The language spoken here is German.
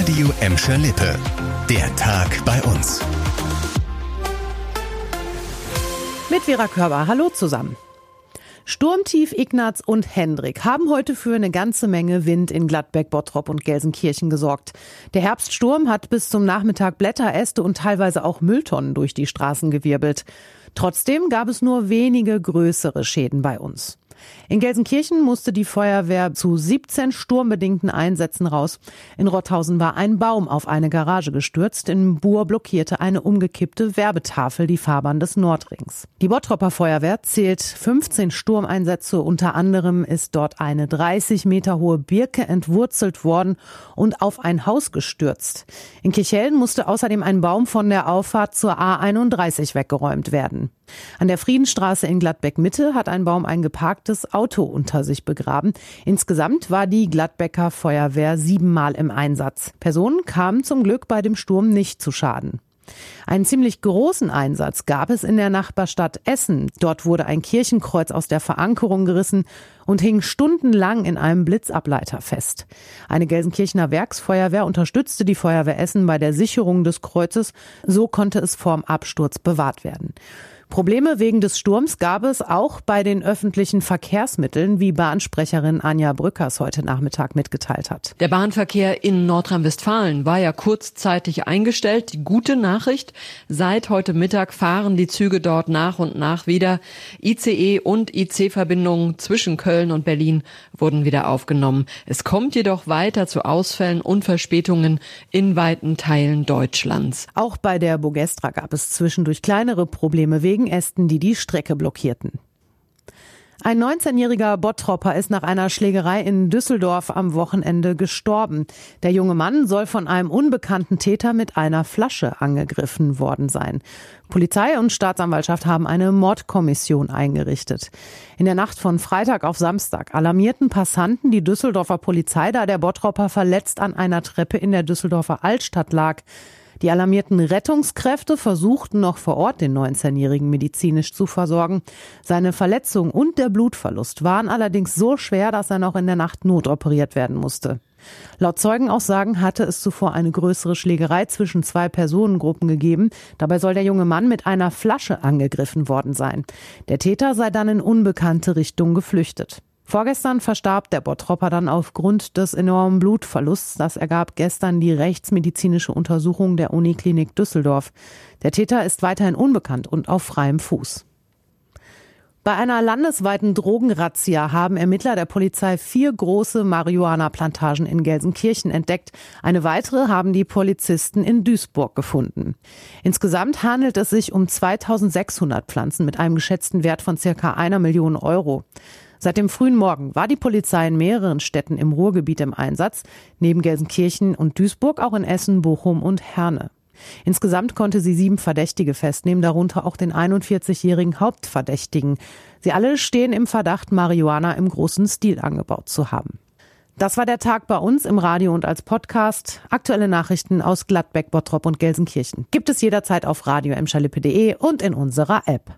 Radio Emscher Lippe. Der Tag bei uns. Mit Vera Körber. Hallo zusammen. Sturmtief Ignaz und Hendrik haben heute für eine ganze Menge Wind in Gladbeck, Bottrop und Gelsenkirchen gesorgt. Der Herbststurm hat bis zum Nachmittag Blätter, Äste und teilweise auch Mülltonnen durch die Straßen gewirbelt. Trotzdem gab es nur wenige größere Schäden bei uns. In Gelsenkirchen musste die Feuerwehr zu 17 sturmbedingten Einsätzen raus. In Rotthausen war ein Baum auf eine Garage gestürzt. In Buhr blockierte eine umgekippte Werbetafel die Fahrbahn des Nordrings. Die Bottropper Feuerwehr zählt 15 Sturmeinsätze. Unter anderem ist dort eine 30 Meter hohe Birke entwurzelt worden und auf ein Haus gestürzt. In Kirchhellen musste außerdem ein Baum von der Auffahrt zur A31 weggeräumt werden. An der Friedenstraße in Gladbeck Mitte hat ein Baum ein geparktes Auto unter sich begraben. Insgesamt war die Gladbecker Feuerwehr siebenmal im Einsatz. Personen kamen zum Glück bei dem Sturm nicht zu Schaden. Einen ziemlich großen Einsatz gab es in der Nachbarstadt Essen. Dort wurde ein Kirchenkreuz aus der Verankerung gerissen und hing stundenlang in einem Blitzableiter fest. Eine Gelsenkirchener Werksfeuerwehr unterstützte die Feuerwehr Essen bei der Sicherung des Kreuzes. So konnte es vorm Absturz bewahrt werden. Probleme wegen des Sturms gab es auch bei den öffentlichen Verkehrsmitteln, wie Bahnsprecherin Anja Brückers heute Nachmittag mitgeteilt hat. Der Bahnverkehr in Nordrhein-Westfalen war ja kurzzeitig eingestellt. Die gute Nachricht, seit heute Mittag fahren die Züge dort nach und nach wieder. ICE und IC-Verbindungen zwischen Köln und Berlin wurden wieder aufgenommen. Es kommt jedoch weiter zu Ausfällen und Verspätungen in weiten Teilen Deutschlands. Auch bei der Bogestra gab es zwischendurch kleinere Probleme wegen Ästen, die die Strecke blockierten. Ein 19-jähriger Bottropper ist nach einer Schlägerei in Düsseldorf am Wochenende gestorben. Der junge Mann soll von einem unbekannten Täter mit einer Flasche angegriffen worden sein. Polizei und Staatsanwaltschaft haben eine Mordkommission eingerichtet. In der Nacht von Freitag auf Samstag alarmierten Passanten die Düsseldorfer Polizei, da der Bottropper verletzt an einer Treppe in der Düsseldorfer Altstadt lag. Die alarmierten Rettungskräfte versuchten noch vor Ort den 19-Jährigen medizinisch zu versorgen. Seine Verletzung und der Blutverlust waren allerdings so schwer, dass er noch in der Nacht notoperiert werden musste. Laut Zeugenaussagen hatte es zuvor eine größere Schlägerei zwischen zwei Personengruppen gegeben. Dabei soll der junge Mann mit einer Flasche angegriffen worden sein. Der Täter sei dann in unbekannte Richtung geflüchtet. Vorgestern verstarb der Bottropper dann aufgrund des enormen Blutverlusts. Das ergab gestern die rechtsmedizinische Untersuchung der Uniklinik Düsseldorf. Der Täter ist weiterhin unbekannt und auf freiem Fuß. Bei einer landesweiten Drogenrazzia haben Ermittler der Polizei vier große Marihuana-Plantagen in Gelsenkirchen entdeckt. Eine weitere haben die Polizisten in Duisburg gefunden. Insgesamt handelt es sich um 2600 Pflanzen mit einem geschätzten Wert von circa einer Million Euro. Seit dem frühen Morgen war die Polizei in mehreren Städten im Ruhrgebiet im Einsatz, neben Gelsenkirchen und Duisburg auch in Essen, Bochum und Herne. Insgesamt konnte sie sieben Verdächtige festnehmen, darunter auch den 41-jährigen Hauptverdächtigen. Sie alle stehen im Verdacht, Marihuana im großen Stil angebaut zu haben. Das war der Tag bei uns im Radio und als Podcast. Aktuelle Nachrichten aus Gladbeck, Bottrop und Gelsenkirchen gibt es jederzeit auf radio und in unserer App.